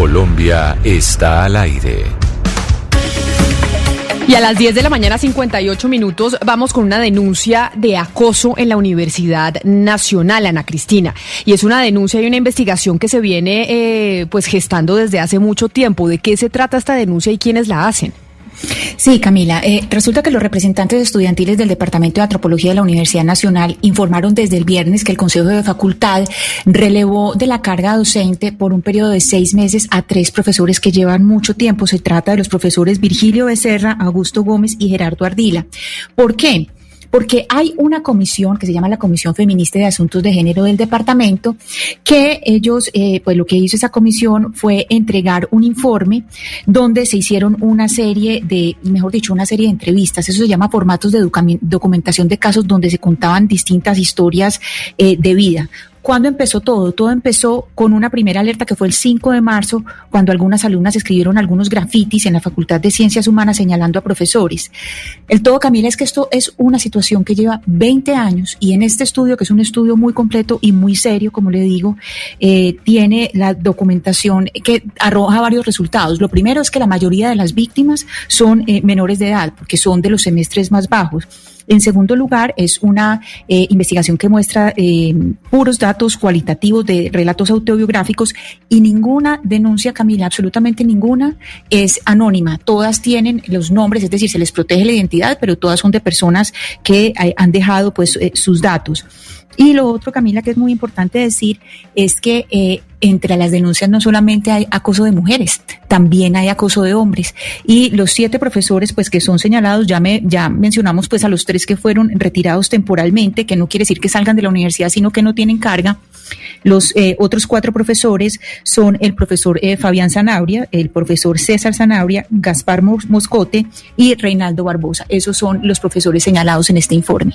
Colombia está al aire. Y a las 10 de la mañana, 58 minutos, vamos con una denuncia de acoso en la Universidad Nacional, Ana Cristina. Y es una denuncia y una investigación que se viene eh, pues gestando desde hace mucho tiempo. ¿De qué se trata esta denuncia y quiénes la hacen? Sí, Camila. Eh, resulta que los representantes estudiantiles del Departamento de Antropología de la Universidad Nacional informaron desde el viernes que el Consejo de Facultad relevó de la carga docente por un periodo de seis meses a tres profesores que llevan mucho tiempo. Se trata de los profesores Virgilio Becerra, Augusto Gómez y Gerardo Ardila. ¿Por qué? Porque hay una comisión que se llama la Comisión Feminista de Asuntos de Género del Departamento, que ellos, eh, pues lo que hizo esa comisión fue entregar un informe donde se hicieron una serie de, mejor dicho, una serie de entrevistas, eso se llama formatos de documentación de casos donde se contaban distintas historias eh, de vida. ¿Cuándo empezó todo? Todo empezó con una primera alerta que fue el 5 de marzo, cuando algunas alumnas escribieron algunos grafitis en la Facultad de Ciencias Humanas señalando a profesores. El todo, Camila, es que esto es una situación que lleva 20 años y en este estudio, que es un estudio muy completo y muy serio, como le digo, eh, tiene la documentación que arroja varios resultados. Lo primero es que la mayoría de las víctimas son eh, menores de edad, porque son de los semestres más bajos. En segundo lugar, es una eh, investigación que muestra eh, puros datos cualitativos de relatos autobiográficos y ninguna denuncia, Camila, absolutamente ninguna, es anónima. Todas tienen los nombres, es decir, se les protege la identidad, pero todas son de personas que eh, han dejado pues sus datos. Y lo otro, Camila, que es muy importante decir, es que eh, entre las denuncias no solamente hay acoso de mujeres, también hay acoso de hombres. Y los siete profesores, pues que son señalados, ya, me, ya mencionamos pues a los tres que fueron retirados temporalmente, que no quiere decir que salgan de la universidad, sino que no tienen carga. Los eh, otros cuatro profesores son el profesor eh, Fabián Zanabria, el profesor César Zanabria, Gaspar Moscote y Reinaldo Barbosa. Esos son los profesores señalados en este informe.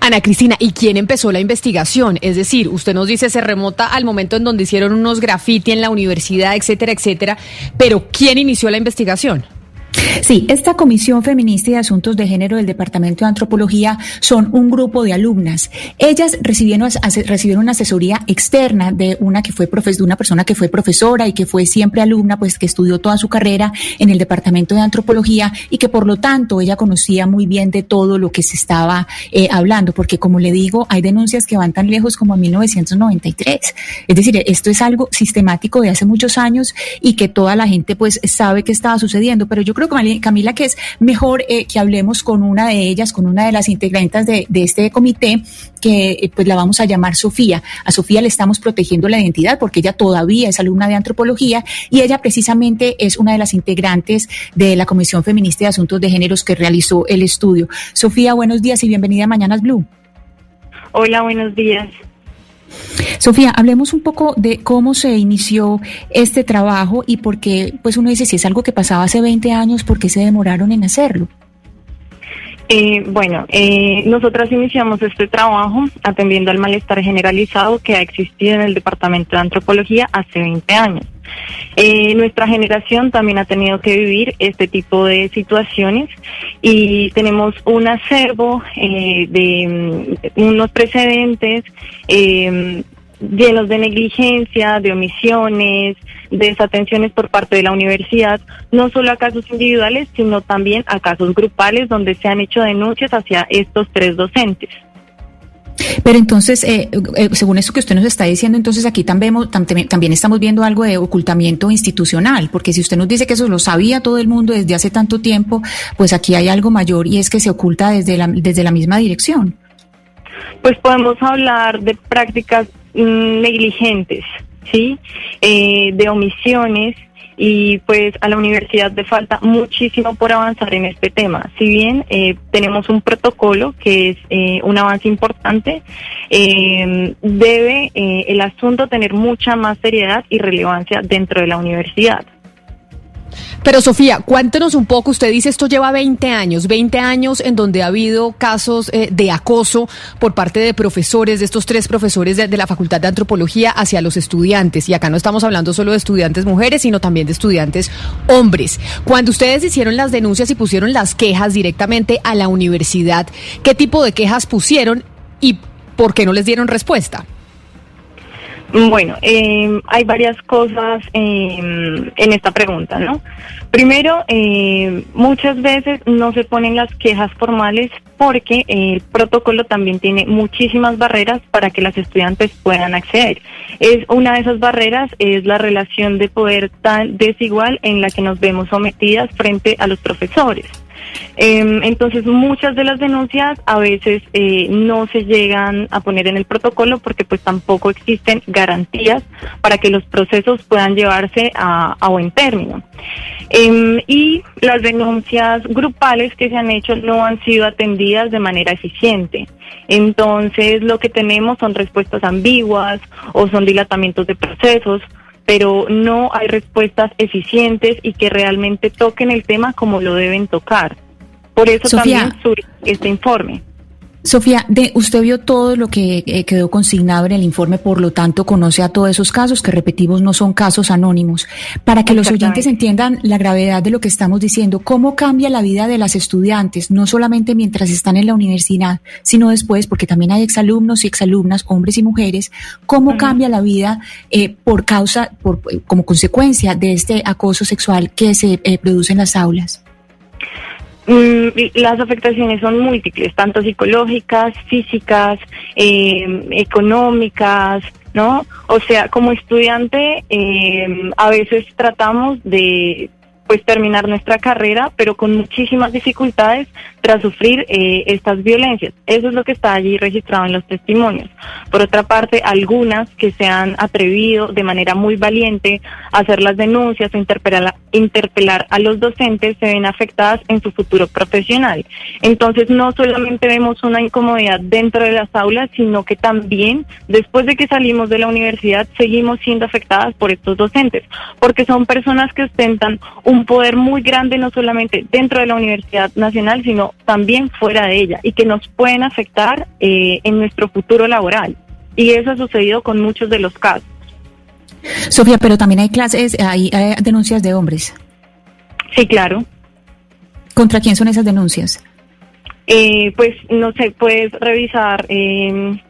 Ana Cristina, ¿y quién empezó la investigación? Es decir, usted nos dice se remota al momento en donde hicieron unos graffiti en la universidad, etcétera, etcétera, pero ¿quién inició la investigación? Sí, esta Comisión Feminista y Asuntos de Género del Departamento de Antropología son un grupo de alumnas. Ellas recibieron, recibieron una asesoría externa de una que fue de una persona que fue profesora y que fue siempre alumna, pues que estudió toda su carrera en el Departamento de Antropología y que por lo tanto ella conocía muy bien de todo lo que se estaba eh, hablando, porque como le digo, hay denuncias que van tan lejos como a 1993. Es decir, esto es algo sistemático de hace muchos años y que toda la gente pues sabe que estaba sucediendo, pero yo creo Camila, que es mejor eh, que hablemos con una de ellas, con una de las integrantes de, este comité, que eh, pues la vamos a llamar Sofía. A Sofía le estamos protegiendo la identidad porque ella todavía es alumna de antropología y ella precisamente es una de las integrantes de la Comisión Feminista de Asuntos de Géneros que realizó el estudio. Sofía, buenos días y bienvenida a Mañanas Blue. Hola, buenos días. Sofía, hablemos un poco de cómo se inició este trabajo y por qué, pues uno dice, si es algo que pasaba hace 20 años, ¿por qué se demoraron en hacerlo? Eh, bueno, eh, nosotras iniciamos este trabajo atendiendo al malestar generalizado que ha existido en el Departamento de Antropología hace 20 años. Eh, nuestra generación también ha tenido que vivir este tipo de situaciones y tenemos un acervo eh, de mm, unos precedentes eh, llenos de negligencia, de omisiones, de desatenciones por parte de la universidad, no solo a casos individuales, sino también a casos grupales donde se han hecho denuncias hacia estos tres docentes. Pero entonces, eh, eh, según esto que usted nos está diciendo, entonces aquí también, también estamos viendo algo de ocultamiento institucional, porque si usted nos dice que eso lo sabía todo el mundo desde hace tanto tiempo, pues aquí hay algo mayor y es que se oculta desde la, desde la misma dirección. Pues podemos hablar de prácticas mm, negligentes, ¿sí? Eh, de omisiones y pues a la universidad le falta muchísimo por avanzar en este tema. Si bien eh, tenemos un protocolo que es eh, un avance importante, eh, debe el asunto tener mucha más seriedad y relevancia dentro de la universidad. Pero Sofía, cuéntenos un poco, usted dice esto lleva 20 años, 20 años en donde ha habido casos eh, de acoso por parte de profesores, de estos tres profesores de, la Facultad de Antropología hacia los estudiantes. Y acá no estamos hablando solo de estudiantes mujeres, sino también de estudiantes hombres. Cuando ustedes hicieron las denuncias y pusieron las quejas directamente a la universidad, ¿qué tipo de quejas pusieron y por qué no les dieron respuesta? Bueno, eh, hay varias cosas eh, en esta pregunta, ¿no? Primero, eh, muchas veces no se ponen las quejas formales porque el protocolo también tiene muchísimas barreras para que las estudiantes puedan acceder. Es una de esas barreras es la relación de poder tan desigual en la que nos vemos sometidas frente a los profesores. Em, entonces, muchas de las denuncias a veces eh, no se llegan a poner en el protocolo porque pues tampoco existen garantías para que los procesos puedan llevarse a, buen término. Em, y las denuncias grupales que se han hecho no han sido atendidas de manera eficiente. Entonces, lo que tenemos son respuestas ambiguas o son dilatamientos de procesos pero no hay respuestas eficientes y que realmente toquen el tema como lo deben tocar. Por eso también surge este informe. Sofía, de, usted vio todo lo que eh, quedó consignado en el informe, por lo tanto conoce a todos esos casos que repetimos no son casos anónimos. Para que los oyentes entiendan la gravedad de lo que estamos diciendo, ¿cómo cambia la vida de las estudiantes, no solamente mientras están en la universidad, sino después, porque también hay exalumnos y exalumnas, hombres y mujeres, cómo cambia la vida eh, por causa, por, como consecuencia de este acoso sexual que se eh, produce en las aulas? Mm, las afectaciones son múltiples, tanto psicológicas, físicas, eh, económicas, ¿no? O sea, como estudiante, eh, a veces tratamos de pues terminar nuestra carrera, pero con muchísimas dificultades tras sufrir eh, estas violencias. Eso es lo que está allí registrado en los testimonios. Por otra parte, algunas que se han atrevido de manera muy valiente a hacer las denuncias o interpelar, interpelar a los docentes se ven afectadas en su futuro profesional. Entonces, no solamente vemos una incomodidad dentro de las aulas, sino que también después de que salimos de la universidad seguimos siendo afectadas por estos docentes, porque son personas que ostentan un un poder muy grande no solamente dentro de la Universidad Nacional, sino también fuera de ella y que nos pueden afectar eh, en nuestro futuro laboral. Y eso ha sucedido con muchos de los casos. Sofía, pero también hay clases, hay, denuncias de hombres. Sí, claro. ¿Contra quién son esas denuncias? Eh, pues no sé, puedes revisar, eh,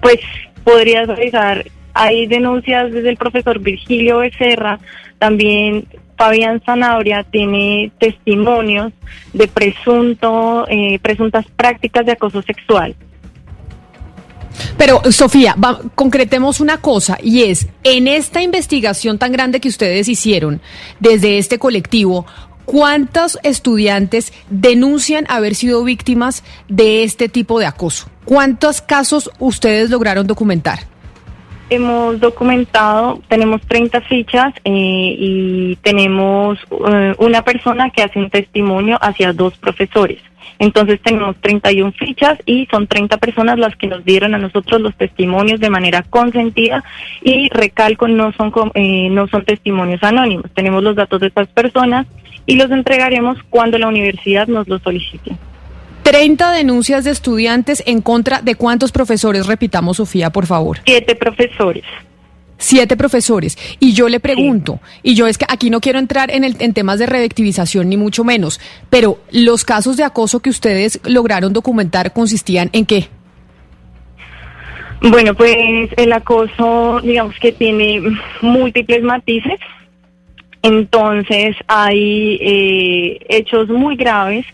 pues podrías revisar, hay denuncias desde el profesor Virgilio Becerra, también Fabián Zanabria tiene testimonios de presunto, eh, presuntas prácticas de acoso sexual. Pero, Sofía, concretemos una cosa, y es, en esta investigación tan grande que ustedes hicieron desde este colectivo, ¿cuántos estudiantes denuncian haber sido víctimas de este tipo de acoso? ¿Cuántos casos ustedes lograron documentar? Hemos documentado, tenemos 30 fichas eh, y tenemos eh, una persona que hace un testimonio hacia dos profesores. Entonces tenemos 31 fichas y son 30 personas las que nos dieron a nosotros los testimonios de manera consentida y recalco no son eh, no son testimonios anónimos. Tenemos los datos de estas personas y los entregaremos cuando la universidad nos los solicite. 30 denuncias de estudiantes en contra de cuántos profesores, repitamos Sofía, por favor. Siete profesores. Siete profesores. Y yo le pregunto, y yo es que aquí no quiero entrar en, el, en temas de revictivización ni mucho menos, pero los casos de acoso que ustedes lograron documentar consistían en qué? Bueno, pues el acoso, digamos que tiene múltiples matices. Entonces hay eh, hechos muy graves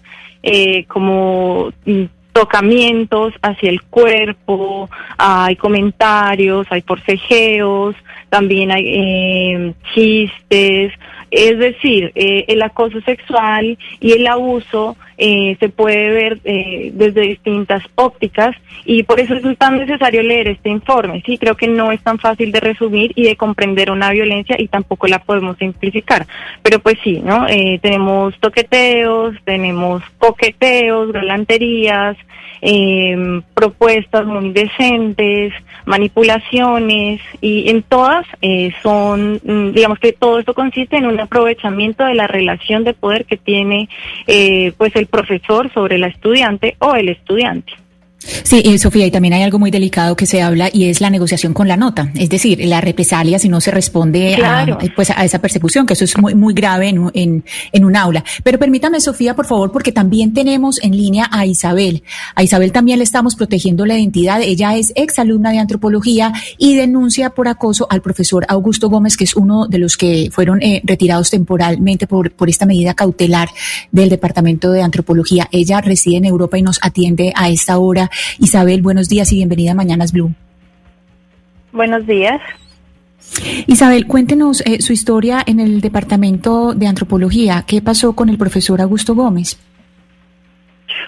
eh, como mm, tocamientos hacia el cuerpo, hay comentarios, hay forcejeos, también hay eh, chistes, es decir, eh, el acoso sexual y el abuso eh, se puede ver eh, desde distintas ópticas y por eso es tan necesario leer este informe. Sí, creo que no es tan fácil de resumir y de comprender una violencia y tampoco la podemos simplificar. Pero pues sí, ¿no? Eh, tenemos toqueteos, tenemos coqueteos, galanterías, eh, propuestas muy decentes, manipulaciones y en todas son, mm, digamos que todo esto consiste en un aprovechamiento de la relación de poder que tiene eh, pues el profesor sobre la estudiante o el estudiante. Sí, eh, Sofía, y también hay algo muy delicado que se habla y es la negociación con la nota, es decir, la represalia si no se responde a, eh, pues, a esa persecución, que eso es muy, muy grave en, en, en, un aula. Pero permítame, Sofía, por favor, porque también tenemos en línea a Isabel. A Isabel también le estamos protegiendo la identidad. Ella es exalumna de antropología y denuncia por acoso al profesor Augusto Gómez, que es uno de los que fueron eh, retirados temporalmente por, por esta medida cautelar del Departamento de Antropología. Ella reside en Europa y nos atiende a esta hora. Isabel, buenos días y bienvenida a Mañanas Blue. Buenos días. Isabel, cuéntenos eh, su historia en el Departamento de Antropología. ¿Qué pasó con el profesor Augusto Gómez?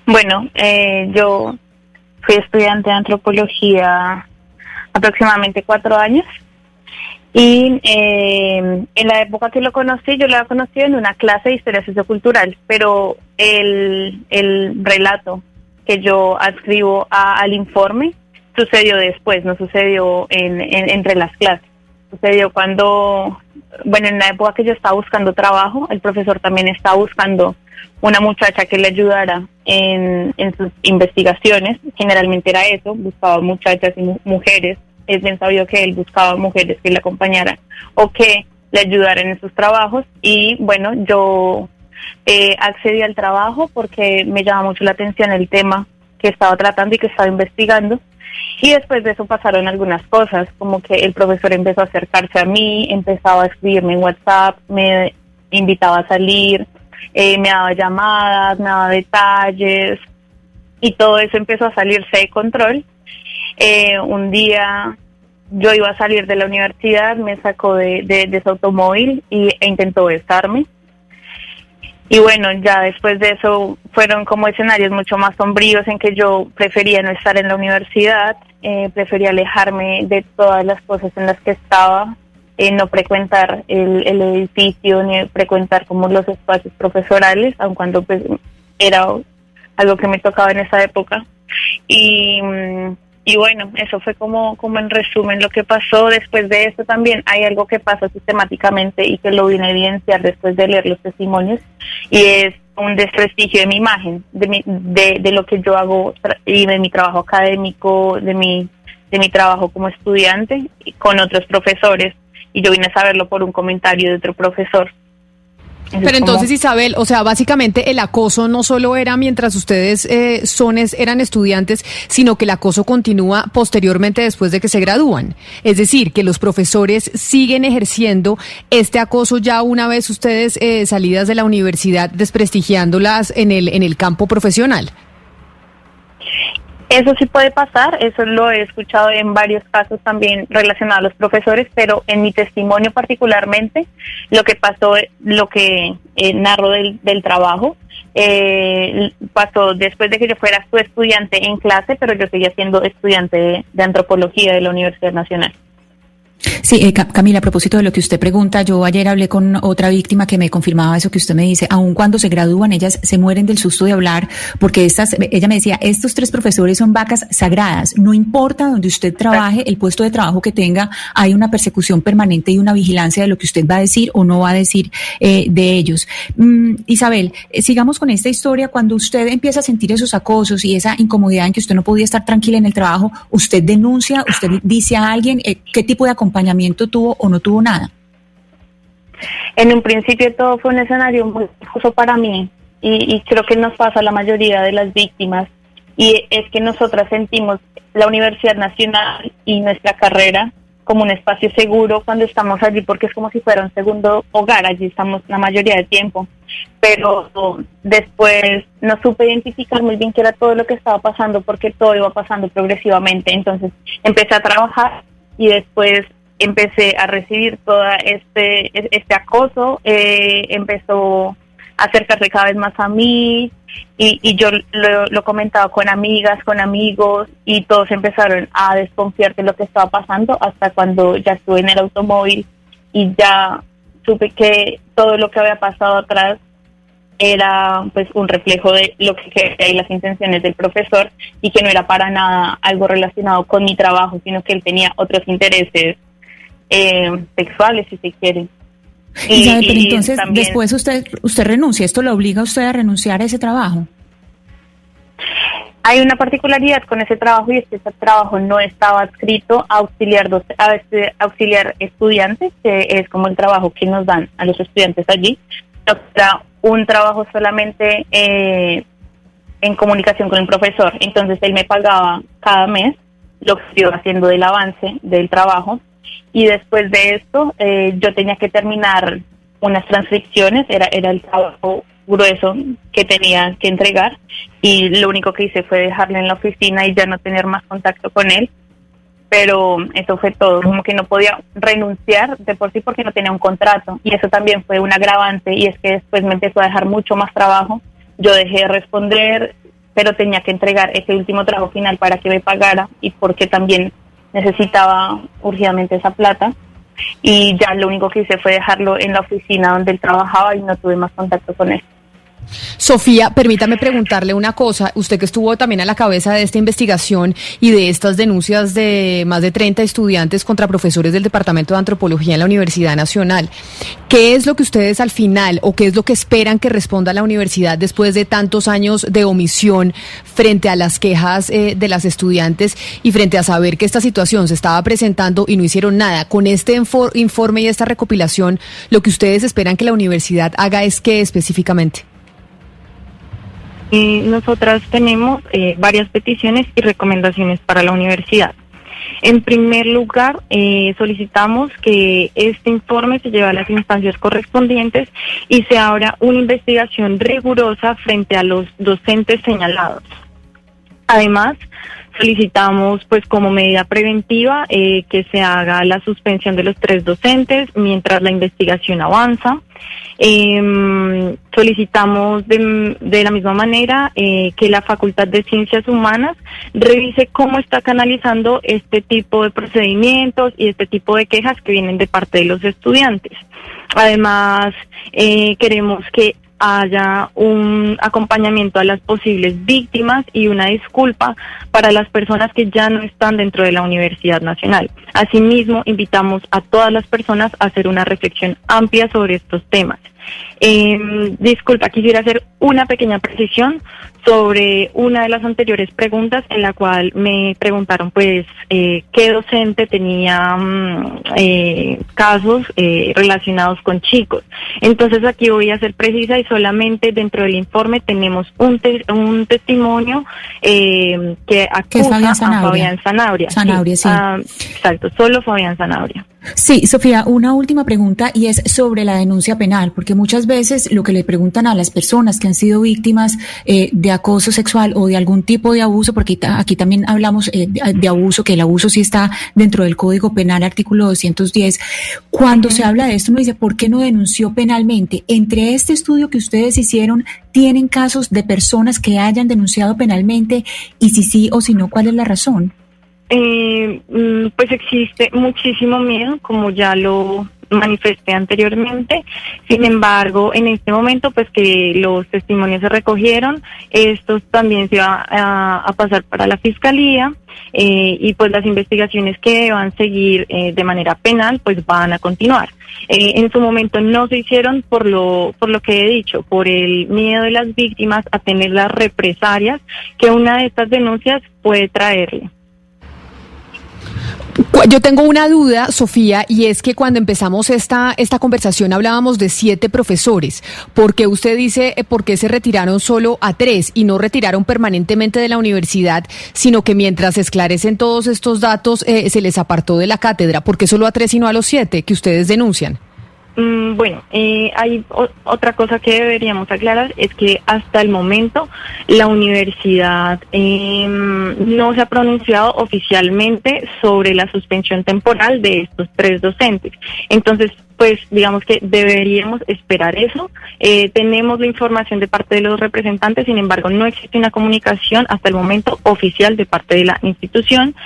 Bueno, eh, yo fui estudiante de antropología aproximadamente cuatro años y eh, en la época que lo conocí, yo lo había conocido en una clase de historia sociocultural, pero el, el relato que yo adscribo al informe sucedió después, no sucedió en, entre las clases. Sucedió cuando, bueno, en la época que yo estaba buscando trabajo, el profesor también estaba buscando una muchacha que le ayudara en, sus investigaciones. Generalmente era eso, buscaba muchachas y mujeres. Es bien sabido que él buscaba mujeres que le acompañaran o que le ayudaran en sus trabajos. Y bueno, yo eh, accedí al trabajo porque me llama mucho la atención el tema que estaba tratando y que estaba investigando. Y después de eso pasaron algunas cosas, como que el profesor empezó a acercarse a mí, empezaba a escribirme en WhatsApp, me invitaba a salir, eh, me daba llamadas, me daba detalles y todo eso empezó a salirse de control. Eh, un día yo iba a salir de la universidad, me sacó de, de, su automóvil y, e intentó besarme. Y bueno, ya después de eso fueron como escenarios mucho más sombríos en que yo prefería no estar en la universidad, eh, prefería alejarme de todas las cosas en las que estaba, eh, no frecuentar el, el, edificio ni frecuentar como los espacios profesorales, aun cuando pues era algo que me tocaba en esa época. Y mm, y bueno, eso fue como, como en resumen lo que pasó. Después de eso también hay algo que pasa sistemáticamente y que lo vine a evidenciar después de leer los testimonios y es un desprestigio de mi imagen, de, mi, de, de lo que yo hago y de mi trabajo académico, de mi, de mi trabajo como estudiante con otros profesores. Y yo vine a saberlo por un comentario de otro profesor. Pero entonces, Isabel, o sea, básicamente el acoso no solo era mientras ustedes eh, sones, eran estudiantes, sino que el acoso continúa posteriormente después de que se gradúan. Es decir, que los profesores siguen ejerciendo este acoso ya una vez ustedes eh, salidas de la universidad, desprestigiándolas en el, en el campo profesional. Eso sí puede pasar, eso lo he escuchado en varios casos también relacionados a los profesores, pero en mi testimonio particularmente, lo que pasó, lo que eh, narro del, del trabajo, eh, pasó después de que yo fuera su estudiante en clase, pero yo seguía siendo estudiante de antropología de la Universidad Nacional. Sí, eh, Camila, a propósito de lo que usted pregunta, yo ayer hablé con otra víctima que me confirmaba eso que usted me dice. Aun cuando se gradúan, ellas se mueren del susto de hablar, porque estas, ella me decía, estos tres profesores son vacas sagradas. No importa donde usted trabaje, el puesto de trabajo que tenga, hay una persecución permanente y una vigilancia de lo que usted va a decir o no va a decir eh, de ellos. Mm, Isabel, eh, sigamos con esta historia. Cuando usted empieza a sentir esos acosos y esa incomodidad en que usted no podía estar tranquila en el trabajo, usted denuncia, usted dice a alguien qué tipo de acompañamiento tuvo o no tuvo nada? En un principio todo fue un escenario muy confuso para mí y, creo que nos pasa a la mayoría de las víctimas. Y es que nosotras sentimos la Universidad Nacional y nuestra carrera como un espacio seguro cuando estamos allí porque es como si fuera un segundo hogar, allí estamos la mayoría del tiempo, pero después no supe identificar muy bien qué era todo lo que estaba pasando porque todo iba pasando progresivamente, entonces empecé a trabajar y después empecé a recibir todo este, este acoso, eh, empezó a acercarse cada vez más a mí y, y yo lo, lo, comentaba con amigas, con amigos y todos empezaron a desconfiar de lo que estaba pasando hasta cuando ya estuve en el automóvil y ya supe que todo lo que había pasado atrás era pues un reflejo de lo que y las intenciones del profesor y que no era para nada algo relacionado con mi trabajo, sino que él tenía otros intereses eh, sexuales, si se quiere. Y, pero entonces después usted usted renuncia, esto lo obliga a usted a renunciar a ese trabajo. Hay una particularidad con ese trabajo y es que ese trabajo no estaba adscrito a auxiliar, a este, auxiliar estudiantes, que es como el trabajo que nos dan a los estudiantes allí. Era un trabajo solamente eh, en comunicación con el profesor. Entonces él me pagaba cada mes lo que iba haciendo del avance del trabajo y después de esto eh, yo tenía que terminar unas transcripciones, era, era el trabajo grueso que tenía que entregar y lo único que hice fue dejarlo en la oficina y ya no tener más contacto con él. Pero eso fue todo, como que no podía renunciar de por sí porque no tenía un contrato y eso también fue un agravante y es que después me empezó a dejar mucho más trabajo. Yo dejé de responder, pero tenía que entregar ese último trabajo final para que me pagara y porque también necesitaba urgentemente esa plata y ya lo único que hice fue dejarlo en la oficina donde él trabajaba y no tuve más contacto con él. Sofía, permítame preguntarle una cosa. Usted que estuvo también a la cabeza de esta investigación y de estas denuncias de más de 30 estudiantes contra profesores del Departamento de Antropología en la Universidad Nacional, ¿qué es lo que ustedes al final o qué es lo que esperan que responda la universidad después de tantos años de omisión frente a las quejas eh, de las estudiantes y frente a saber que esta situación se estaba presentando y no hicieron nada? Con este informe y esta recopilación, lo que ustedes esperan que la universidad haga es qué específicamente? Nosotras tenemos eh, varias peticiones y recomendaciones para la universidad. En primer lugar, eh, solicitamos que este informe se lleve a las instancias correspondientes y se abra una investigación rigurosa frente a los docentes señalados. Además, solicitamos, pues, como medida preventiva, eh, que se haga la suspensión de los tres docentes mientras la investigación avanza. Eh, solicitamos de, de, la misma manera eh, que la Facultad de Ciencias Humanas revise cómo está canalizando este tipo de procedimientos y este tipo de quejas que vienen de parte de los estudiantes. Además, eh, queremos que haya un acompañamiento a las posibles víctimas y una disculpa para las personas que ya no están dentro de la Universidad Nacional. Asimismo, invitamos a todas las personas a hacer una reflexión amplia sobre estos temas. Eh, disculpa, quisiera hacer una pequeña precisión sobre una de las anteriores preguntas en la cual me preguntaron pues eh, qué docente tenía mm, eh, casos eh, relacionados con chicos. Entonces aquí voy a ser precisa y solamente dentro del informe tenemos un, un testimonio eh, que acusa a Fabián Zanabria. Zanabria, sí. Ah, exacto, solo Fabián Zanabria. Sí, Sofía, una última pregunta y es sobre la denuncia penal, porque muchas veces lo que le preguntan a las personas que han sido víctimas eh, de acoso sexual o de algún tipo de abuso, porque aquí también hablamos eh, de, abuso, que el abuso sí está dentro del Código Penal, artículo 210, cuando se habla de esto uno dice, ¿por qué no denunció penalmente? Entre este estudio que ustedes hicieron, ¿tienen casos de personas que hayan denunciado penalmente? Y si sí o si no, ¿cuál es la razón? Eh, mm, pues existe muchísimo miedo, como ya lo manifesté anteriormente. Sin embargo, en este momento, pues que los testimonios se recogieron, estos también se va a, pasar para la fiscalía eh, y pues las investigaciones que van a seguir eh, de manera penal, pues van a continuar. Eh, en su momento no se hicieron por lo por lo que he dicho, por el miedo de las víctimas a tener las represalias que una de estas denuncias puede traerle. Yo tengo una duda, Sofía, y es que cuando empezamos esta, esta conversación hablábamos de siete profesores. ¿Por qué usted dice eh, por qué se retiraron solo a tres y no retiraron permanentemente de la universidad, sino que mientras esclarecen todos estos datos eh, se les apartó de la cátedra? ¿Por qué solo a tres y no a los siete que ustedes denuncian? Mm, bueno, eh, hay otra cosa que deberíamos aclarar, es que hasta el momento la universidad em, no se ha pronunciado oficialmente sobre la suspensión temporal de estos tres docentes. Entonces, pues digamos que deberíamos esperar eso. Eh, tenemos la información de parte de los representantes, sin embargo, no existe una comunicación hasta el momento oficial de parte de la institución.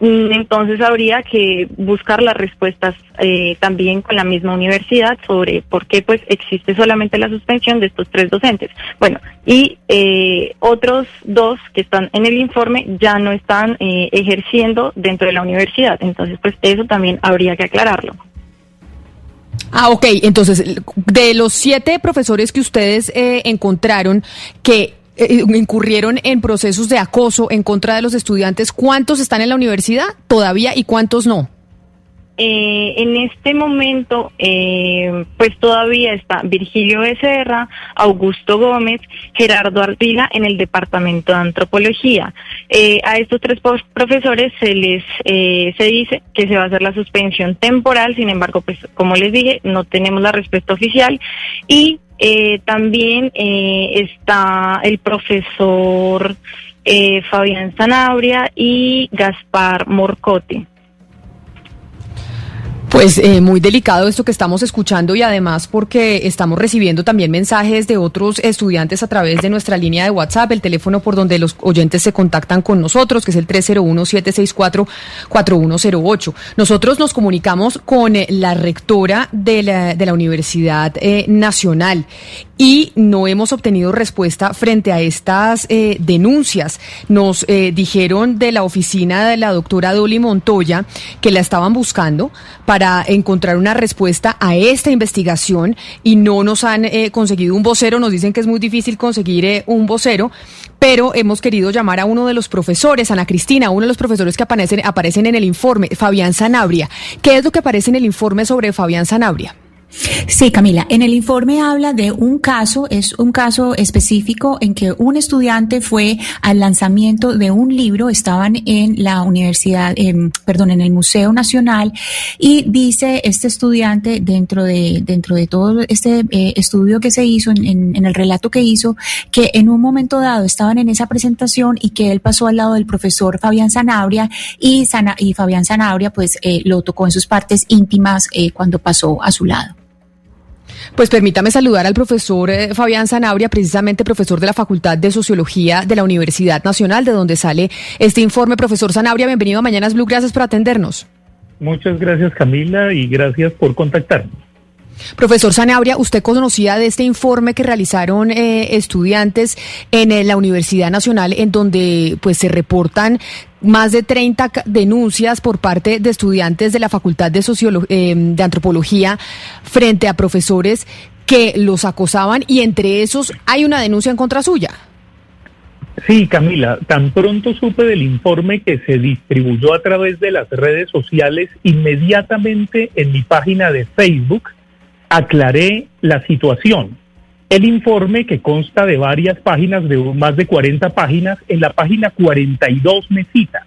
Eh, Mm, entonces habría que buscar las respuestas eh, también con la misma universidad sobre por qué pues existe solamente la suspensión de estos tres docentes. Bueno, y eh, otros dos que están en el informe ya no están eh, ejerciendo dentro de la universidad. Entonces pues eso también habría que aclararlo. Ah, ok. Entonces, de los siete profesores que ustedes encontraron que eh, incurrieron en procesos de acoso en contra de los estudiantes. ¿Cuántos están en la universidad todavía y cuántos no? Eh, en este momento, eh, pues todavía está Virgilio Becerra, Augusto Gómez, Gerardo Ardila en el Departamento de Antropología. Eh, a estos tres profesores se les se dice que se va a hacer la suspensión temporal, sin embargo, pues como les dije, no tenemos la respuesta oficial y también está el profesor Fabián Zanabria y Gaspar Morcote. Pues eh, muy delicado esto que estamos escuchando y además porque estamos recibiendo también mensajes de otros estudiantes a través de nuestra línea de WhatsApp, el teléfono por donde los oyentes se contactan con nosotros, que es el 301-764-4108. Nosotros nos comunicamos con eh, la rectora de la, de la Universidad eh, Nacional y no hemos obtenido respuesta frente a estas eh, denuncias. Nos eh, dijeron de la oficina de la doctora Dolly Montoya que la estaban buscando para encontrar una respuesta a esta investigación y no nos han eh, conseguido un vocero. Nos dicen que es muy difícil conseguir un vocero, pero hemos querido llamar a uno de los profesores, Ana Cristina, uno de los profesores que aparecen, aparecen en el informe, Fabián Sanabria. ¿Qué es lo que aparece en el informe sobre Fabián Sanabria? Sí, Camila, en el informe habla de un caso, es un caso específico en que un estudiante fue al lanzamiento de un libro, estaban en la universidad, perdón, en el Museo Nacional, y dice este estudiante dentro de, dentro de todo este eh, estudio que se hizo, en, el relato que hizo, que en un momento dado estaban en esa presentación y que él pasó al lado del profesor Fabián Sanabria y, Fabián Sanabria pues eh, lo tocó en sus partes íntimas eh, cuando pasó a su lado. Pues permítame saludar al profesor eh, Fabián Zanabria, precisamente profesor de la Facultad de Sociología de la Universidad Nacional, de donde sale este informe. Profesor Zanabria, bienvenido a Mañanas Blue, gracias por atendernos. Muchas gracias Camila y gracias por contactarnos. Profesor Sanabria, ¿usted conocía de este informe que realizaron eh, estudiantes en eh, la Universidad Nacional en donde pues se reportan más de 30 denuncias por parte de estudiantes de la Facultad de, eh, de Antropología frente a profesores que los acosaban y entre esos hay una denuncia en contra suya? Sí, Camila, tan pronto supe del informe que se distribuyó a través de las redes sociales, inmediatamente en mi página de Facebook aclaré la situación. El informe, que consta de varias páginas, de más de 40 páginas, en la página 42 me cita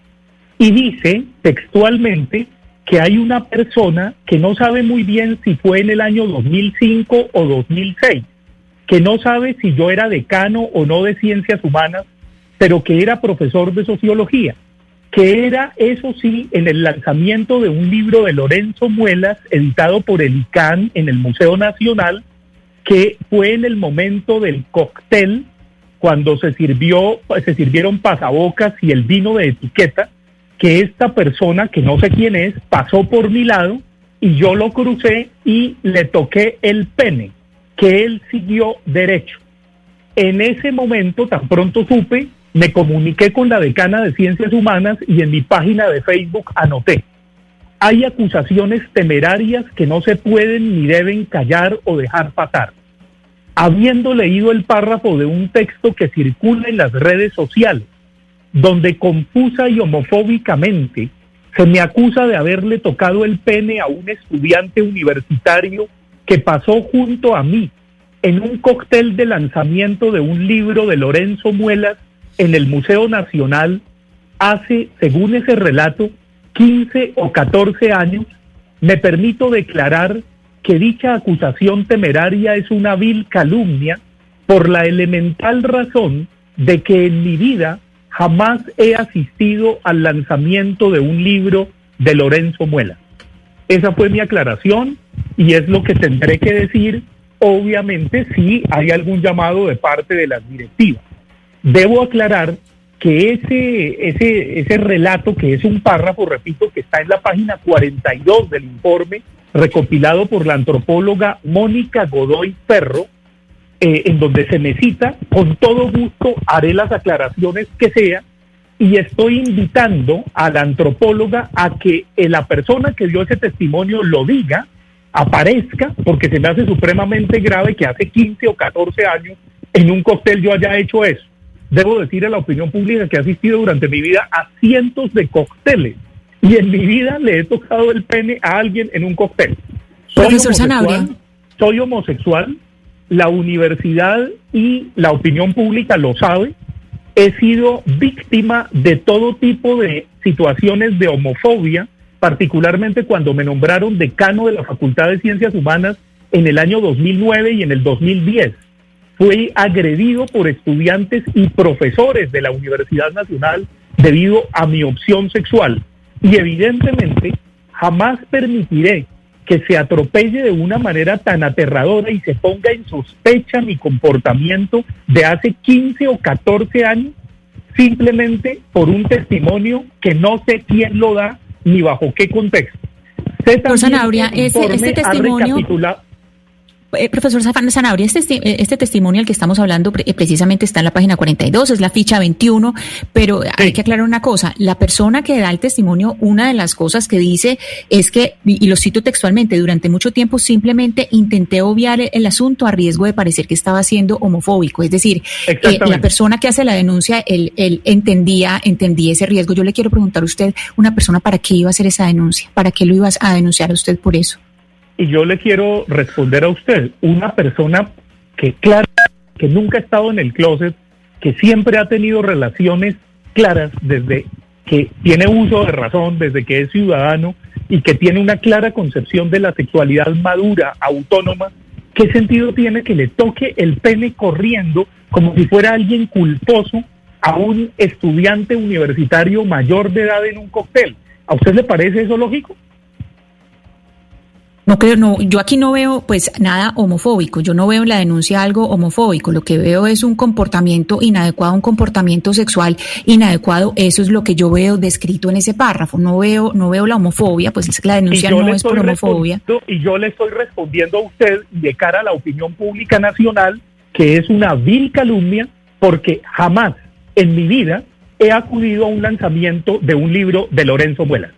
y dice textualmente que hay una persona que no sabe muy bien si fue en el año 2005 o 2006, que no sabe si yo era decano o no de ciencias humanas, pero que era profesor de sociología que era, eso sí, en el lanzamiento de un libro de Lorenzo Muelas, editado por el ICANN en el Museo Nacional, que fue en el momento del cóctel, cuando se sirvió, se sirvieron pasabocas y el vino de etiqueta, que esta persona, que no sé quién es, pasó por mi lado y yo lo crucé y le toqué el pene, que él siguió derecho. En ese momento, tan pronto supe, me comuniqué con la decana de Ciencias Humanas y en mi página de Facebook anoté. Hay acusaciones temerarias que no se pueden ni deben callar o dejar pasar. Habiendo leído el párrafo de un texto que circula en las redes sociales, donde confusa y homofóbicamente se me acusa de haberle tocado el pene a un estudiante universitario que pasó junto a mí en un cóctel de lanzamiento de un libro de Lorenzo Muelas en el Museo Nacional hace, según ese relato, 15 o 14 años, me permito declarar que dicha acusación temeraria es una vil calumnia por la elemental razón de que en mi vida jamás he asistido al lanzamiento de un libro de Lorenzo Muela. Esa fue mi aclaración y es lo que tendré que decir, obviamente, si hay algún llamado de parte de las directivas. Debo aclarar que ese, ese, ese relato, que es un párrafo, repito, que está en la página 42 del informe, recopilado por la antropóloga Mónica Godoy Perro, eh, en donde se me cita, con todo gusto haré las aclaraciones que sea, y estoy invitando a la antropóloga a que eh, la persona que dio ese testimonio lo diga, aparezca, porque se me hace supremamente grave que hace 15 o 14 años en un cóctel yo haya hecho eso debo decir a la opinión pública que he asistido durante mi vida a cientos de cócteles y en mi vida le he tocado el pene a alguien en un cóctel. Soy Profesor Sanabria. Soy homosexual, la universidad y la opinión pública lo sabe. He sido víctima de todo tipo de situaciones de homofobia, particularmente cuando me nombraron decano de la Facultad de Ciencias Humanas en el año 2009 y en el 2010. Fui agredido por estudiantes y profesores de la Universidad Nacional debido a mi opción sexual. Y evidentemente jamás permitiré que se atropelle de una manera tan aterradora y se ponga en sospecha mi comportamiento de hace 15 o 14 años simplemente por un testimonio que no sé quién lo da ni bajo qué contexto. Sé Sanabria, ese, este testimonio... Eh, profesor Sanabria, este, eh, este testimonio al que estamos hablando eh, precisamente está en la página 42, es la ficha 21, pero hay que aclarar una cosa, la persona que da el testimonio, una de las cosas que dice es que, y, lo cito textualmente, durante mucho tiempo simplemente intenté obviar el, asunto a riesgo de parecer que estaba siendo homofóbico, es decir, la persona que hace la denuncia, él, él entendía, entendía ese riesgo. Yo le quiero preguntar a usted, una persona, ¿para qué iba a hacer esa denuncia? ¿Para qué lo ibas a denunciar a usted por eso? Y yo le quiero responder a usted, una persona que que nunca ha estado en el closet, que siempre ha tenido relaciones claras desde que tiene uso de razón, desde que es ciudadano y que tiene una clara concepción de la sexualidad madura, autónoma, ¿qué sentido tiene que le toque el pene corriendo como si fuera alguien culposo a un estudiante universitario mayor de edad en un cóctel? ¿A usted le parece eso lógico? No creo, no, yo aquí no veo pues nada homofóbico, yo no veo en la denuncia algo homofóbico, lo que veo es un comportamiento inadecuado, un comportamiento sexual inadecuado, eso es lo que yo veo descrito en ese párrafo, no veo, no veo la homofobia, pues es que la denuncia no es por homofobia. Y yo le estoy respondiendo a usted de cara a la opinión pública nacional que es una vil calumnia porque jamás en mi vida he acudido a un lanzamiento de un libro de Lorenzo Muelas.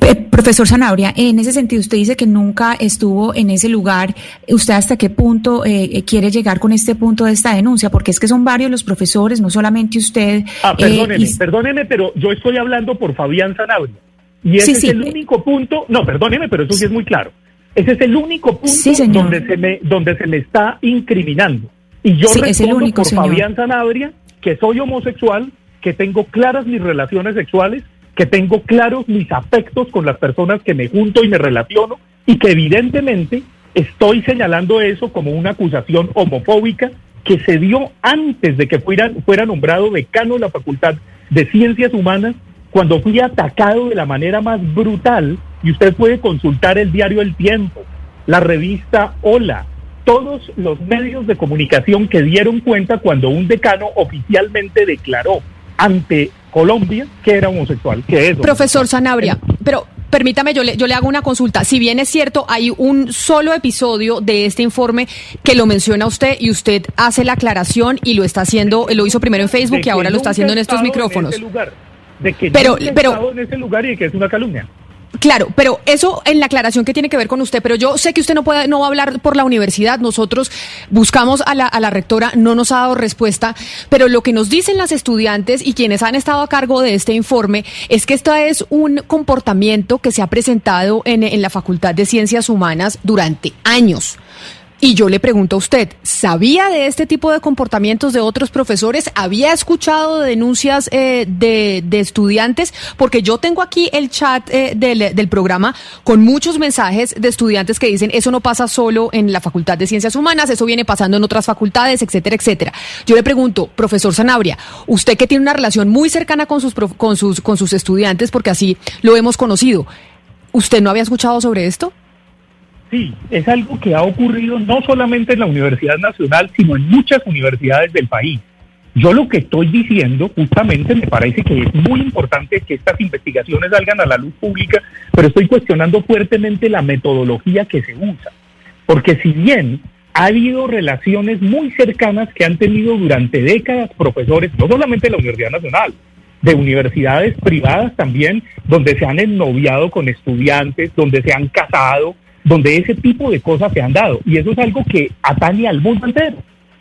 Eh, profesor Sanabria, en ese sentido, usted dice que nunca estuvo en ese lugar. ¿Usted hasta qué punto eh, quiere llegar con este punto de esta denuncia? Porque es que son varios los profesores, no solamente usted. Ah, perdóneme, eh, perdóneme, pero yo estoy hablando por Fabián Sanabria. Y ese es el único punto. No, perdóneme, pero eso sí es muy claro. Ese es el único punto donde se me donde se me está incriminando. Y yo respondo por Fabián Sanabria que soy homosexual, que tengo claras mis relaciones sexuales que tengo claros mis afectos con las personas que me junto y me relaciono y que evidentemente estoy señalando eso como una acusación homofóbica que se dio antes de que fuera, nombrado decano de la Facultad de Ciencias Humanas, cuando fui atacado de la manera más brutal, y usted puede consultar el diario El Tiempo, la revista Hola, todos los medios de comunicación que dieron cuenta cuando un decano oficialmente declaró ante Colombia que era homosexual, que es Profesor Sanabria, pero permítame, yo le, yo le hago una consulta. Si bien es cierto, hay un solo episodio de este informe que lo menciona usted y usted hace la aclaración y lo está haciendo, lo hizo primero en Facebook y ahora lo está haciendo en estos micrófonos. de que pero, pero, en ese lugar y que es una calumnia. Claro, pero eso en la aclaración que tiene que ver con usted, pero yo sé que usted no puede, no va a hablar por la universidad. Nosotros buscamos a la, rectora, no nos ha dado respuesta, pero lo que nos dicen las estudiantes y quienes han estado a cargo de este informe es que este es un comportamiento que se ha presentado en, en la Facultad de Ciencias Humanas durante años. Y yo le pregunto a usted, ¿sabía de este tipo de comportamientos de otros profesores? ¿Había escuchado denuncias eh, de, estudiantes? Porque yo tengo aquí el chat eh, del, del, programa con muchos mensajes de estudiantes que dicen, eso no pasa solo en la Facultad de Ciencias Humanas, eso viene pasando en otras facultades, etcétera, etcétera. Yo le pregunto, profesor Sanabria, usted que tiene una relación muy cercana con sus, con sus, con sus estudiantes, porque así lo hemos conocido, ¿usted no había escuchado sobre esto? Sí, es algo que ha ocurrido no solamente en la Universidad Nacional, sino en muchas universidades del país. Yo lo que estoy diciendo, justamente me parece que es muy importante que estas investigaciones salgan a la luz pública, pero estoy cuestionando fuertemente la metodología que se usa. Porque si bien ha habido relaciones muy cercanas que han tenido durante décadas profesores, no solamente de la Universidad Nacional, de universidades privadas también, donde se han ennoviado con estudiantes, donde se han casado, donde ese tipo de cosas se han dado. Y eso es algo que atañe al mundo entero.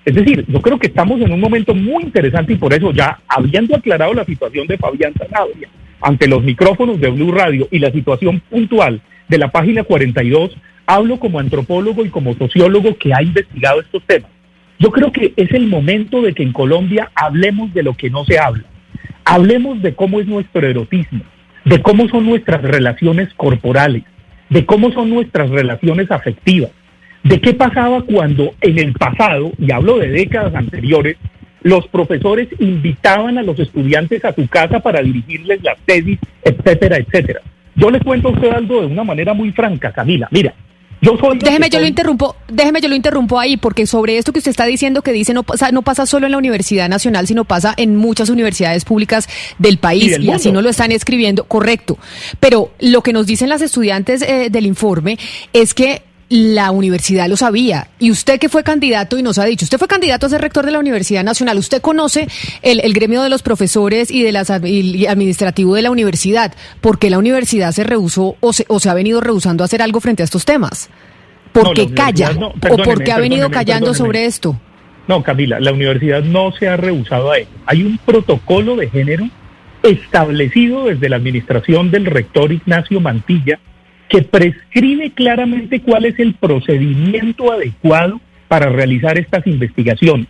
Es decir, yo creo que estamos en un momento muy interesante y por eso ya habiendo aclarado la situación de Fabián Zanabria ante los micrófonos de Blue Radio y la situación puntual de la página 42, hablo como antropólogo y como sociólogo que ha investigado estos temas. Yo creo que es el momento de que en Colombia hablemos de lo que no se habla. Hablemos de cómo es nuestro erotismo, de cómo son nuestras relaciones corporales, de cómo son nuestras relaciones afectivas, de qué pasaba cuando en el pasado, y hablo de décadas anteriores, los profesores invitaban a los estudiantes a su casa para dirigirles las tesis, etcétera, etcétera. Yo le cuento a usted algo de una manera muy franca, Camila. Mira, yo soy déjeme, yo lo interrumpo, déjeme, yo lo interrumpo ahí, porque sobre esto que usted está diciendo que dice no pasa, no pasa solo en la Universidad Nacional, sino pasa en muchas universidades públicas del país, y, así no lo están escribiendo, correcto. Pero lo que nos dicen las estudiantes eh, del informe es que la universidad lo sabía. Y usted que fue candidato y nos ha dicho, usted fue candidato a ser rector de la Universidad Nacional, usted conoce el, gremio de los profesores y de las administrativo de la universidad. ¿Por qué la universidad se rehusó o se, o se ha venido rehusando a hacer algo frente a estos temas? ¿Por qué calla? ¿O por qué ha venido callando sobre esto? No, Camila, la universidad no se ha rehusado a ello. Hay un protocolo de género establecido desde la administración del rector Ignacio Mantilla que prescribe claramente cuál es el procedimiento adecuado para realizar estas investigaciones,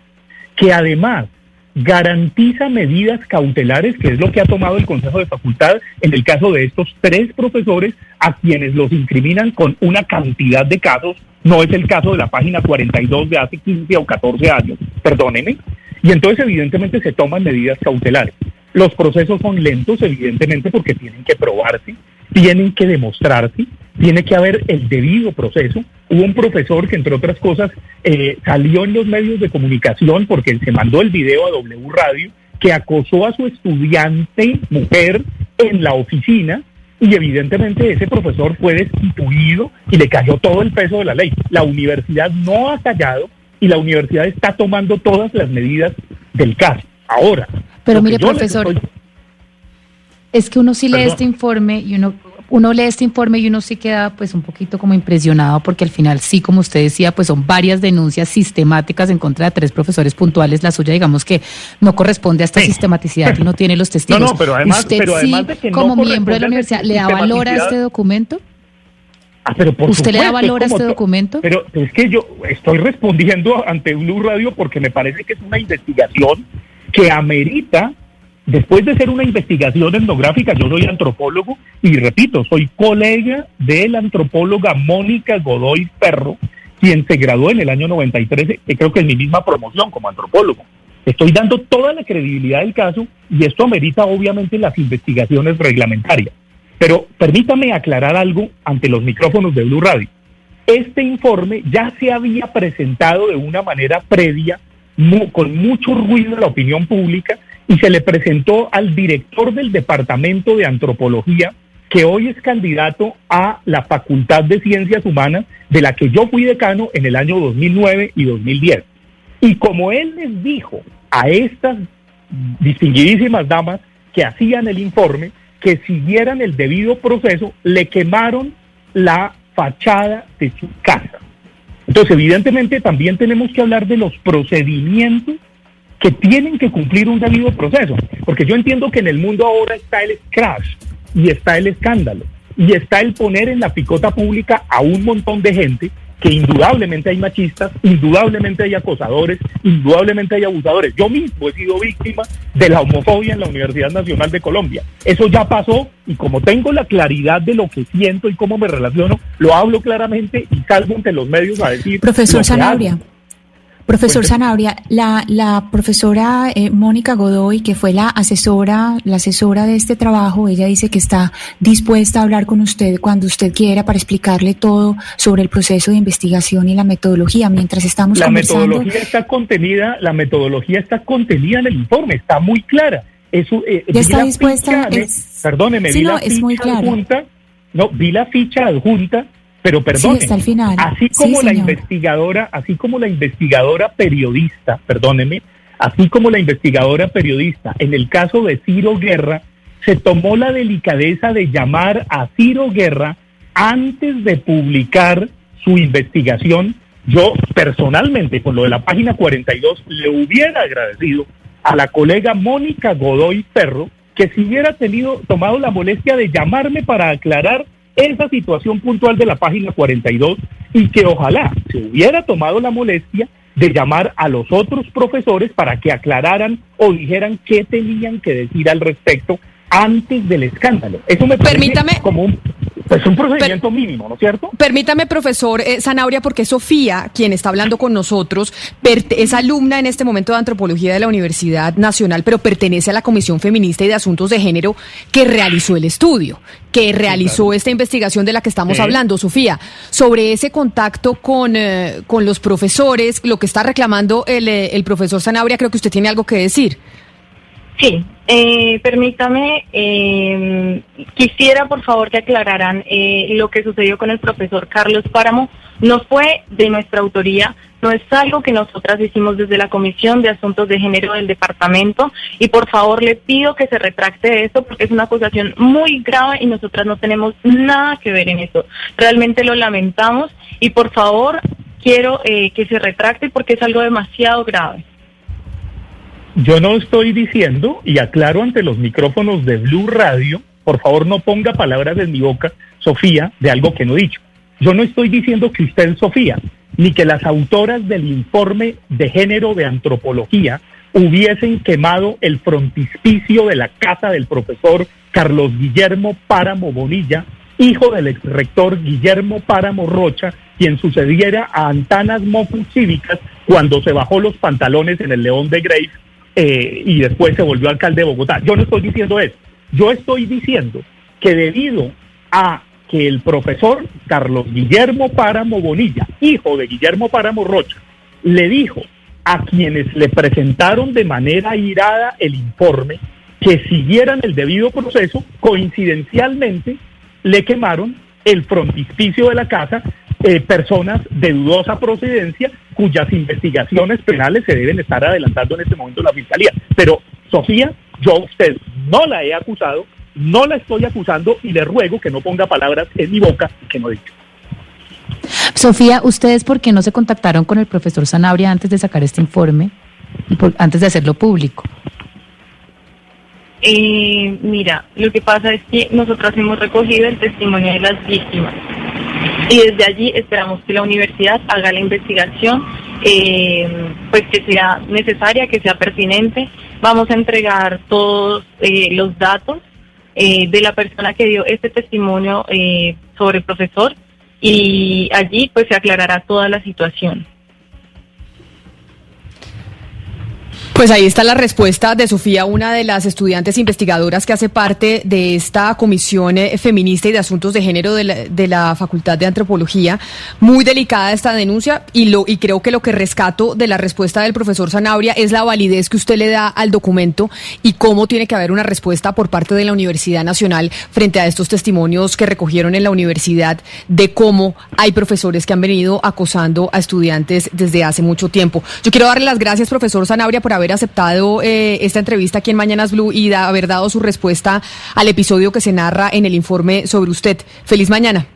que además garantiza medidas cautelares, que es lo que ha tomado el Consejo de Facultad en el caso de estos tres profesores a quienes los incriminan con una cantidad de casos, no es el caso de la página 42 de hace 15 o 14 años, perdónenme, y entonces evidentemente se toman medidas cautelares. Los procesos son lentos, evidentemente, porque tienen que probarse, tienen que demostrarse, tiene que haber el debido proceso. Hubo un profesor que, entre otras cosas, eh, salió en los medios de comunicación porque él se mandó el video a W Radio que acosó a su estudiante mujer en la oficina y evidentemente ese profesor fue destituido y le cayó todo el peso de la ley. La universidad no ha callado y la universidad está tomando todas las medidas del caso. Ahora. Pero mire, profesor, es que uno sí lee este informe y uno uno lee este informe y uno sí queda pues un poquito como impresionado porque al final sí, como usted decía, pues son varias denuncias sistemáticas en contra de tres profesores puntuales. La suya, digamos que no corresponde a esta sistematicidad y no tiene los testigos. No, no, pero además, ¿Usted pero sí, que como miembro de la universidad, le da valor a este documento? Ah, pero por ¿Usted le da valor a este documento? Pero es que yo estoy respondiendo ante Blue Radio porque me parece que es una investigación que amerita Después de ser una investigación etnográfica, yo soy antropólogo y repito, soy colega de la antropóloga Mónica Godoy Perro, quien se graduó en el año 93, que creo que es mi misma promoción como antropólogo. Estoy dando toda la credibilidad del caso y esto amerita obviamente las investigaciones reglamentarias. Pero permítame aclarar algo ante los micrófonos de Blue Radio. Este informe ya se había presentado de una manera previa, con mucho ruido en la opinión pública, y se le presentó al director del Departamento de Antropología, que hoy es candidato a la Facultad de Ciencias Humanas, de la que yo fui decano en el año 2009 y 2010. Y como él les dijo a estas distinguidísimas damas que hacían el informe, que siguieran el debido proceso, le quemaron la fachada de su casa. Entonces, evidentemente, también tenemos que hablar de los procedimientos que tienen que cumplir un debido proceso, porque yo entiendo que en el mundo ahora está el crash y está el escándalo y está el poner en la picota pública a un montón de gente que indudablemente hay machistas, indudablemente hay acosadores, indudablemente hay abusadores. Yo mismo he sido víctima de la homofobia en la Universidad Nacional de Colombia. Eso ya pasó y como tengo la claridad de lo que siento y cómo me relaciono, lo hablo claramente y salgo ante los medios a decir... Profesor Sanabria. Profesor Sanabria, la, la profesora eh, Mónica Godoy, que fue la asesora, la asesora de este trabajo, ella dice que está dispuesta a hablar con usted cuando usted quiera para explicarle todo sobre el proceso de investigación y la metodología. Mientras estamos la metodología está contenida, la metodología está contenida en el informe, está muy clara. Eso, eh, ya está dispuesta. perdóneme, vi la es muy adjunta, no, vi la ficha adjunta pero perdone, así como la investigadora, así como la investigadora periodista, perdóneme, así como la investigadora periodista, en el caso de Ciro Guerra, se tomó la delicadeza de llamar a Ciro Guerra antes de publicar su investigación. Yo personalmente, con lo de la página 42, le hubiera agradecido a la colega Mónica Godoy Perro que si hubiera tenido, tomado la molestia de llamarme para aclarar esa situación puntual de la página 42 y que ojalá se hubiera tomado la molestia de llamar a los otros profesores para que aclararan o dijeran qué tenían que decir al respecto antes del escándalo. Eso me parece Permítame. como un, pues un procedimiento mínimo, ¿no es cierto? Permítame, profesor eh, Zanabria, porque Sofía, quien está hablando con nosotros, es alumna en este momento de antropología de la Universidad Nacional, pero pertenece a la Comisión Feminista y de Asuntos de Género que realizó el estudio, que realizó esta investigación de la que estamos Sí. hablando. Sofía, sobre ese contacto con, eh, con los profesores, lo que está reclamando el, eh, el profesor Zanabria, creo que usted tiene algo que decir. Sí, eh, permítame, eh, quisiera por favor que aclararan eh, lo que sucedió con el profesor Carlos Páramo. No fue de nuestra autoría, no es algo que nosotras hicimos desde la Comisión de Asuntos de Género del departamento y por favor le pido que se retracte de esto porque es una acusación muy grave y nosotras no tenemos nada que ver en eso. Realmente lo lamentamos y por favor quiero eh, que se retracte porque es algo demasiado grave. Yo no estoy diciendo, y aclaro ante los micrófonos de Blue Radio, por favor no ponga palabras en mi boca, Sofía, de algo que no he dicho. Yo no estoy diciendo que usted, Sofía, ni que las autoras del informe de género de antropología hubiesen quemado el frontispicio de la casa del profesor Carlos Guillermo Páramo Bonilla, hijo del ex rector Guillermo Páramo Rocha, quien sucediera a Antanas Mofus Cívicas cuando se bajó los pantalones en el León de Grace eh, y después se volvió alcalde de Bogotá. Yo no estoy diciendo eso. Yo estoy diciendo que debido a que el profesor Carlos Guillermo Páramo Bonilla, hijo de Guillermo Páramo Rocha, le dijo a quienes le presentaron de manera irada el informe que siguieran el debido proceso, coincidencialmente le quemaron el frontispicio de la casa eh, personas de dudosa procedencia cuyas investigaciones penales se deben estar adelantando en este momento en la Fiscalía. Pero, Sofía, yo a usted no la he acusado, no la estoy acusando y le ruego que no ponga palabras en mi boca que no he dicho. Sofía, ¿ustedes por qué no se contactaron con el profesor Sanabria antes de sacar este informe antes de hacerlo público? Eh, mira, lo que pasa es que nosotros hemos recogido el testimonio de las víctimas y desde allí esperamos que la universidad haga la investigación, eh, pues que sea necesaria, que sea pertinente. Vamos a entregar todos eh, los datos eh, de la persona que dio este testimonio eh, sobre el profesor y allí pues se aclarará toda la situación. Pues ahí está la respuesta de Sofía, una de las estudiantes investigadoras que hace parte de esta comisión eh, feminista y de asuntos de género de la, Facultad de Antropología. Muy delicada esta denuncia y, lo, y creo que lo que rescato de la respuesta del profesor Zanabria es la validez que usted le da al documento y cómo tiene que haber una respuesta por parte de la Universidad Nacional frente a estos testimonios que recogieron en la universidad de cómo hay profesores que han venido acosando a estudiantes desde hace mucho tiempo. Yo quiero darle las gracias, profesor Zanabria, por haber aceptado eh, esta entrevista aquí en Mañanas Blue y da- haber dado su respuesta al episodio que se narra en el informe sobre usted. Feliz mañana.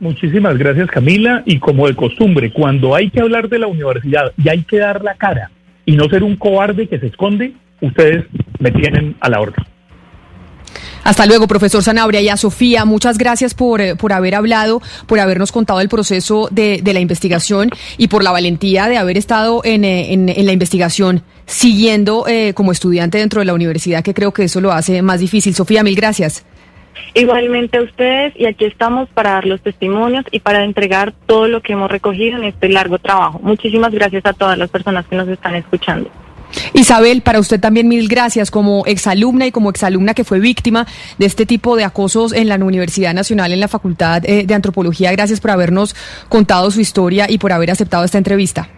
Muchísimas gracias Camila y como de costumbre, cuando hay que hablar de la universidad y hay que dar la cara y no ser un cobarde que se esconde, ustedes me tienen a la orden. Hasta luego, profesor Zanabria y a Sofía. Muchas gracias por, eh, por haber hablado, por habernos contado el proceso de, de la investigación y por la valentía de haber estado en, eh, en- en la investigación siguiendo eh, como estudiante dentro de la universidad, que creo que eso lo hace más difícil. Sofía, mil gracias. Igualmente a ustedes y aquí estamos para dar los testimonios y para entregar todo lo que hemos recogido en este largo trabajo. Muchísimas gracias a todas las personas que nos están escuchando. Isabel, para usted también mil gracias como exalumna y como exalumna que fue víctima de este tipo de acosos en la Universidad Nacional, en la Facultad eh, de Antropología. Gracias por habernos contado su historia y por haber aceptado esta entrevista.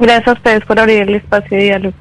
Gracias a ustedes por abrir el espacio de diálogo.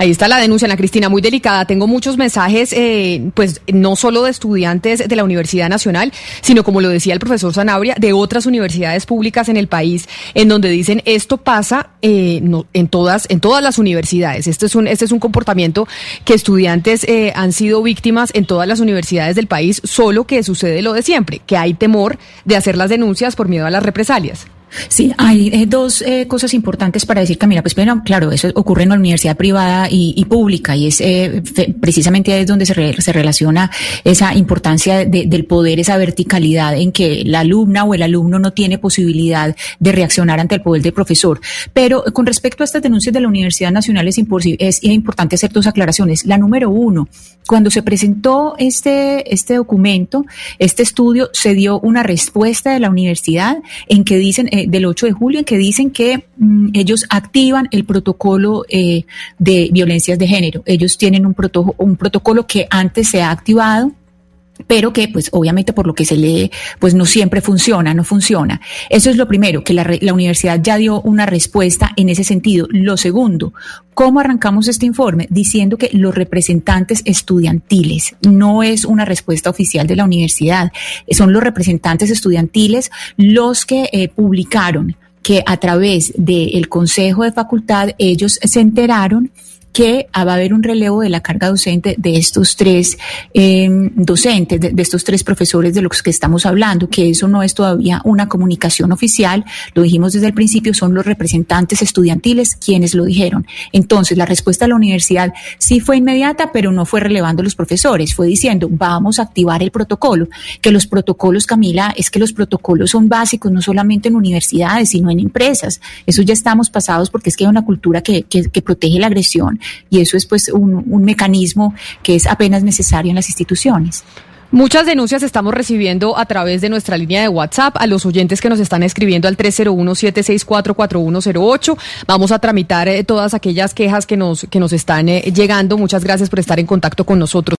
Ahí está la denuncia, Ana Cristina, muy delicada. Tengo muchos mensajes, eh, pues no solo de estudiantes de la Universidad Nacional, sino como lo decía el profesor Zanabria, de otras universidades públicas en el país, en donde dicen esto pasa eh, en todas en todas las universidades. Este es un este es un comportamiento que estudiantes eh, han sido víctimas en todas las universidades del país, solo que sucede lo de siempre, que hay temor de hacer las denuncias por miedo a las represalias. Sí, hay eh, dos eh, cosas importantes para decir, Camila. Pues primero, claro, eso ocurre en la universidad privada y, pública y es eh, precisamente es donde se, se relaciona esa importancia del poder, esa verticalidad en que la alumna o el alumno no tiene posibilidad de reaccionar ante el poder del profesor. Pero con respecto a estas denuncias de la Universidad Nacional es, es importante hacer dos aclaraciones. La número uno, cuando se presentó este, este documento, este estudio, se dio una respuesta de la universidad en que dicen eh, del 8 de julio en que dicen que mm, ellos activan el protocolo eh, de violencias de género. Ellos tienen un, un protocolo que antes se ha activado pero que pues obviamente por lo que se lee pues no siempre funciona, no funciona. Eso es lo primero, que la, la, universidad ya dio una respuesta en ese sentido. Lo segundo, ¿cómo arrancamos este informe? Diciendo que los representantes estudiantiles, no es una respuesta oficial de la universidad, son los representantes estudiantiles los que eh, publicaron que a través del Consejo de Facultad ellos se enteraron que va a haber un relevo de la carga docente de estos tres em, docentes, de, estos tres profesores de los que estamos hablando, que eso no es todavía una comunicación oficial, lo dijimos desde el principio, son los representantes estudiantiles quienes lo dijeron. Entonces, la respuesta de la universidad sí fue inmediata, pero no fue relevando a los profesores, fue diciendo, vamos a activar el protocolo, que los protocolos, Camila, es que los protocolos son básicos, no solamente en universidades, sino en empresas. Eso ya estamos pasados porque es que hay una cultura que, que protege la agresión y eso es pues un, mecanismo que es apenas necesario en las instituciones. Muchas denuncias estamos recibiendo a través de nuestra línea de WhatsApp a los oyentes que nos están escribiendo al 301-764-4108. Vamos a tramitar eh, todas aquellas quejas que nos, que nos están eh, llegando. Muchas gracias por estar en contacto con nosotros.